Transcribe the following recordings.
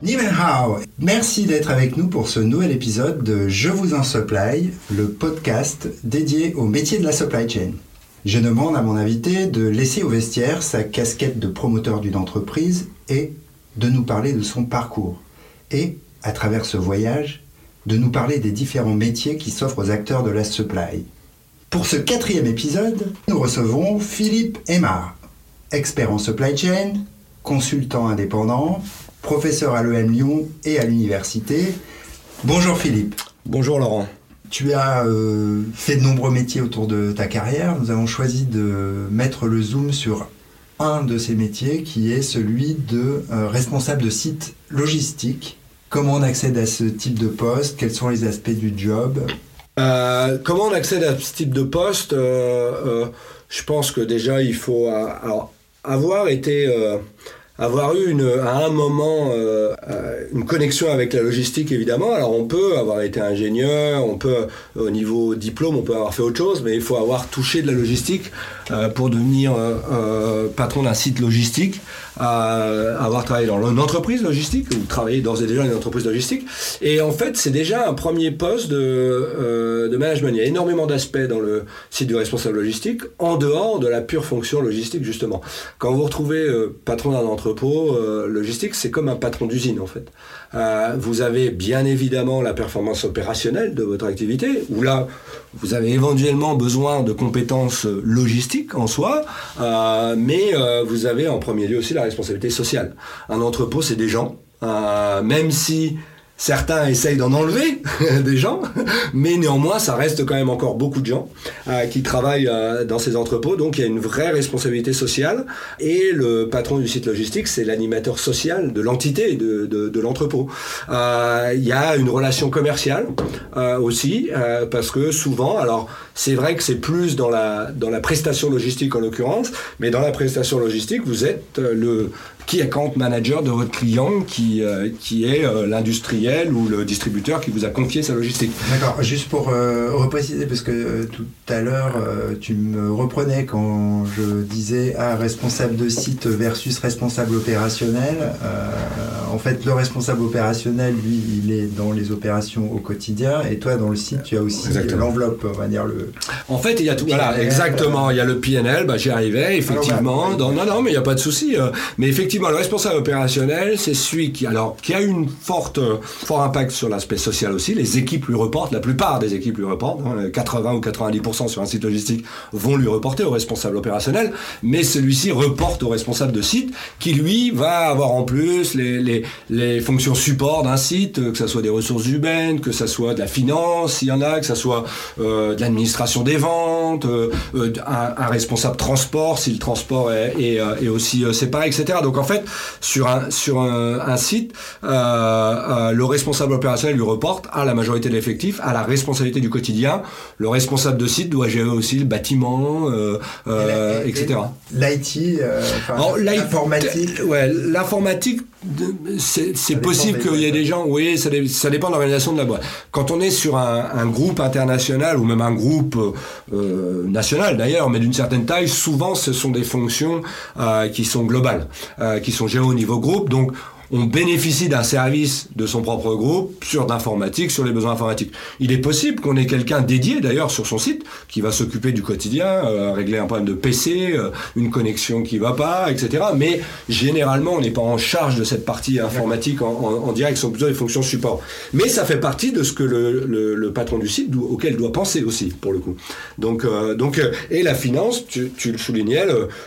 Ni Merci d'être avec nous pour ce nouvel épisode de Je vous en supply, le podcast dédié au métier de la supply chain. Je demande à mon invité de laisser au vestiaire sa casquette de promoteur d'une entreprise et de nous parler de son parcours. Et, à travers ce voyage, de nous parler des différents métiers qui s'offrent aux acteurs de la supply. Pour ce quatrième épisode, nous recevons Philippe Aymar, expert en supply chain, consultant indépendant, professeur à l'EM Lyon et à l'université. Bonjour Philippe. Bonjour Laurent. Tu as euh, fait de nombreux métiers autour de ta carrière. Nous avons choisi de mettre le zoom sur un de ces métiers qui est celui de euh, responsable de site logistique. Comment on accède à ce type de poste? Quels sont les aspects du job? Euh, Comment on accède à ce type de poste? Je pense que déjà il faut avoir été avoir eu à un moment euh, euh, une connexion avec la logistique évidemment. Alors on peut avoir été ingénieur, on peut au niveau diplôme, on peut avoir fait autre chose, mais il faut avoir touché de la logistique euh, pour devenir patron d'un site logistique, avoir travaillé dans une entreprise logistique ou travailler d'ores et déjà dans une entreprise logistique. Et en fait, c'est déjà un premier poste de, de management. Il y a énormément d'aspects dans le site du responsable logistique en dehors de la pure fonction logistique justement. Quand vous retrouvez patron d'un entreprise euh, logistique, c'est comme un patron d'usine en fait. Euh, vous avez bien évidemment la performance opérationnelle de votre activité, où là, vous avez éventuellement besoin de compétences logistiques en soi, euh, mais vous avez en premier lieu aussi la responsabilité sociale. Un entrepôt, c'est des gens, même si Certains essayent d'en enlever des gens, mais néanmoins, ça reste quand même encore beaucoup de gens euh, qui travaillent euh, dans ces entrepôts. Donc, il y a une vraie responsabilité sociale. Et le patron du site logistique, c'est l'animateur social de l'entité de, de, l'entrepôt. Euh, il y a une relation commerciale aussi, parce que souvent, alors c'est vrai que c'est plus dans la, dans la prestation logistique en l'occurrence, mais dans la prestation logistique, vous êtes le qui account manager de votre client qui, euh, qui est euh, l'industriel ou le distributeur qui vous a confié sa logistique. D'accord, juste pour euh, repréciser, parce que tout à l'heure tu me reprenais quand je disais ah, responsable de site versus responsable opérationnel. en fait, le responsable opérationnel, lui, il est dans les opérations au quotidien, et toi, dans le site, tu as aussi l'enveloppe, on va dire le. En fait, il y a tout. Voilà, exactement. Il y a le PNL, bah, j'y arrivais, effectivement. non, non, mais il n'y a pas de souci. mais effectivement, le responsable opérationnel, c'est celui qui, alors, qui a une forte, fort impact sur l'aspect social aussi. Les équipes lui reportent, la plupart des équipes lui reportent, 80 hein, ou 90% sur un site logistique vont lui reporter au responsable opérationnel, mais celui-ci reporte au responsable de site qui, lui, va avoir en plus les, les, fonctions support d'un site, que ce soit des ressources humaines, que ce soit de la finance, s'il y en a, que ce soit euh, de l'administration des ventes, euh, euh, un, responsable transport, si le transport est, est, aussi séparé, etc. Donc fait, sur un, sur un, site, euh, euh, le responsable opérationnel lui reporte à la majorité de l'effectif, à la responsabilité du quotidien. Le responsable de site doit gérer aussi le bâtiment, euh, etc. L'IT, l'informatique. Ouais, l'informatique, c'est possible qu'il y ait des gens, oui, ça, ça dépend de l'organisation de la boîte. Quand on est sur un, groupe international ou même un groupe national d'ailleurs, mais d'une certaine taille, souvent ce sont des fonctions qui sont globales qui sont gérés au niveau groupe. Donc, on bénéficie d'un service de son propre groupe sur l'informatique, sur les besoins informatiques. Il est possible qu'on ait quelqu'un dédié d'ailleurs sur son site qui va s'occuper du quotidien, euh, régler un problème de PC, euh, une connexion qui va pas, etc. Mais généralement, on n'est pas en charge de cette partie informatique en, direct, sont plutôt des fonctions support. Mais ça fait partie de ce que le, patron du site auquel doit penser aussi, pour le coup. Donc, euh, et la finance, tu, tu le soulignais,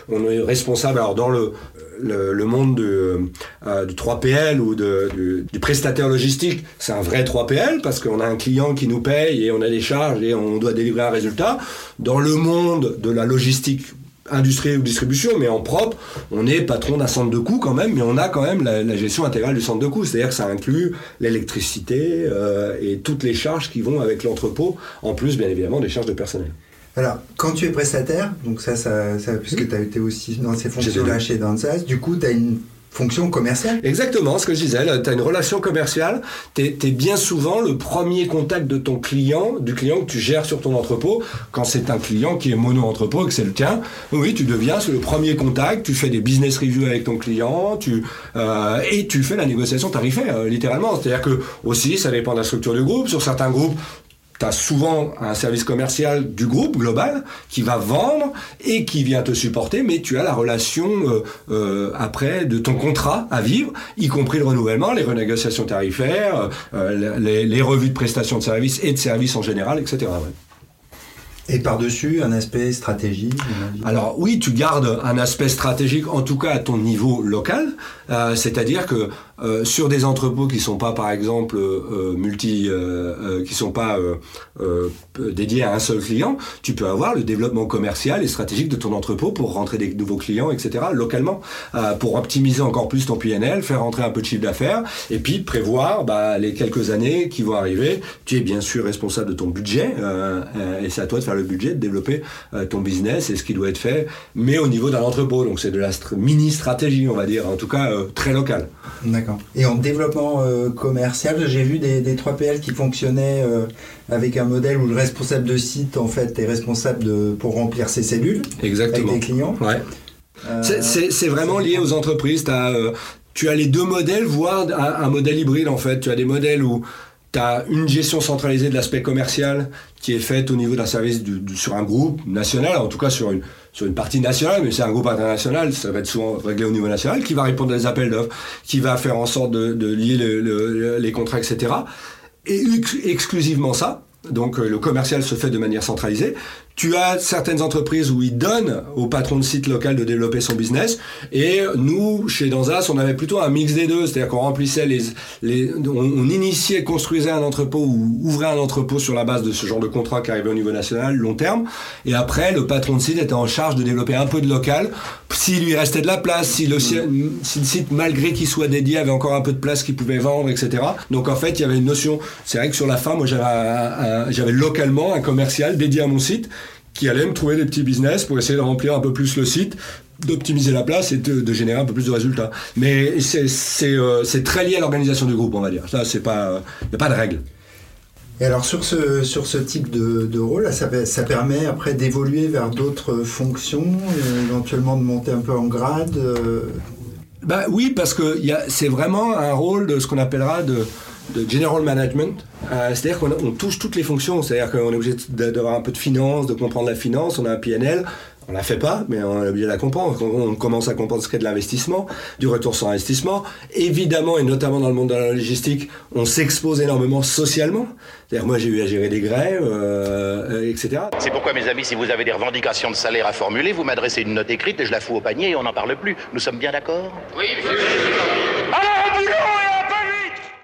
on est responsable alors dans le le, monde euh, du 3PL ou du, prestataire logistique, c'est un vrai 3PL parce qu'on a un client qui nous paye et on a des charges et on doit délivrer un résultat. Dans le monde de la logistique industrielle ou distribution, mais en propre, on est patron d'un centre de coûts quand même, mais on a quand même la, gestion intégrale du centre de coûts. C'est-à-dire que ça inclut l'électricité euh, et toutes les charges qui vont avec l'entrepôt, en plus bien évidemment des charges de personnel. Alors, quand tu es prestataire, donc ça, ça, puisque tu as été aussi dans ces fonctions-là chez Danzas, du coup, tu as une fonction commerciale. Exactement, ce que je disais, tu as une relation commerciale, tu es, bien souvent le premier contact de ton client, du client que tu gères sur ton entrepôt, quand c'est un client qui est mono-entrepôt et que c'est le tien, oui, tu deviens le premier contact, tu fais des business reviews avec ton client, tu, euh, et tu fais la négociation tarifaire, euh, littéralement. C'est-à-dire que aussi, ça dépend de la structure du groupe, sur certains groupes, tu as souvent un service commercial du groupe global qui va vendre et qui vient te supporter, mais tu as la relation euh, euh, après de ton contrat à vivre, y compris le renouvellement, les renégociations tarifaires, euh, les, revues de prestations de services et de services en général, etc. Et par-dessus, un aspect stratégique Alors oui, tu gardes un aspect stratégique, en tout cas à ton niveau local, c'est-à-dire que euh, sur des entrepôts qui sont pas par exemple euh, euh, multi qui sont pas dédiés à un seul client, tu peux avoir le développement commercial et stratégique de ton entrepôt pour rentrer des nouveaux clients, etc. localement, pour optimiser encore plus ton PNL, faire rentrer un peu de chiffre d'affaires et puis prévoir bah, les quelques années qui vont arriver. Tu es bien sûr responsable de ton budget et c'est à toi de faire le budget, de développer ton business et ce qui doit être fait, mais au niveau d'un entrepôt. Donc c'est de la mini stratégie, on va dire, en tout cas très local. D'accord. Et en développement euh, commercial, j'ai vu des, 3PL qui fonctionnaient euh, avec un modèle où le responsable de site, en fait, est responsable de, pour remplir ses cellules Exactement. avec des clients. Ouais. Euh, c'est vraiment lié aux entreprises. As, tu as les deux modèles, voire un, un, modèle hybride, en fait. Tu as des modèles où tu as une gestion centralisée de l'aspect commercial qui est faite au niveau d'un service sur un groupe national, en tout cas sur une, sur une partie nationale, mais c'est un groupe international, ça va être souvent réglé au niveau national, qui va répondre à des appels d'offres, qui va faire en sorte de, lier les contrats, etc. Et exclusivement ça, donc euh, le commercial se fait de manière centralisée. Tu as certaines entreprises où ils donnent au patron de site local de développer son business. Et nous, chez Danzas, on avait plutôt un mix des deux. C'est-à-dire qu'on remplissait les, on, initiait, construisait un entrepôt ou ouvrait un entrepôt sur la base de ce genre de contrat qui arrivait au niveau national, long terme. Et après, le patron de site était en charge de développer un peu de local. S'il lui restait de la place, si le, si le site, malgré qu'il soit dédié, avait encore un peu de place qu'il pouvait vendre, etc. Donc en fait, il y avait une notion. C'est vrai que sur la fin, moi, j'avais localement un commercial dédié à mon site qui allait me trouver des petits business pour essayer de remplir un peu plus le site d'optimiser la place et de, générer un peu plus de résultats. Mais euh, c'est très lié à l'organisation du groupe, on va dire. Ça, c'est pas, il n'y a pas de règle. Et alors sur ce, sur ce type de, rôle, ça, ça, permet après d'évoluer vers d'autres fonctions, éventuellement de monter un peu en grade euh? Bah, Oui, parce que c'est vraiment un rôle de ce qu'on appellera de, de general management. Euh, c'est-à-dire qu'on touche toutes les fonctions. C'est-à-dire qu'on est obligé d'avoir un peu de finance, de comprendre la finance. On a un PNL. On la fait pas, mais on est obligé de la comprendre. On commence à comprendre ce qu'est de l'investissement, du retour sur investissement. Évidemment, et notamment dans le monde de la logistique, on s'expose énormément socialement. C'est-à-dire, moi, j'ai eu à gérer des grèves, euh, etc. C'est pourquoi, mes amis, si vous avez des revendications de salaire à formuler, vous m'adressez une note écrite et je la fous au panier et on n'en parle plus. Nous sommes bien d'accord? Oui, monsieur.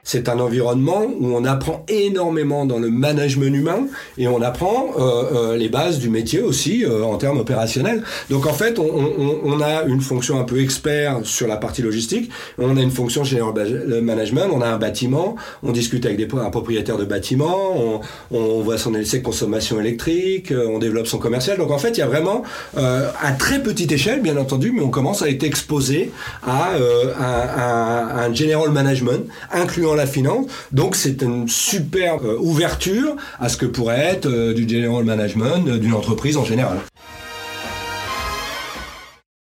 C'est un environnement où on apprend énormément dans le management humain et on apprend euh, euh, les bases du métier aussi euh, en termes opérationnels. Donc en fait, on, a une fonction un peu expert sur la partie logistique, on a une fonction général management, on a un bâtiment, on discute avec des, un propriétaire de bâtiment, on, voit son LC consommation électrique, on développe son commercial. Donc en fait, il y a vraiment à très petite échelle, bien entendu, mais on commence à être exposé à, à un general management, incluant la finance. Donc c'est une super euh, ouverture à ce que pourrait être euh, du general management d'une entreprise en général.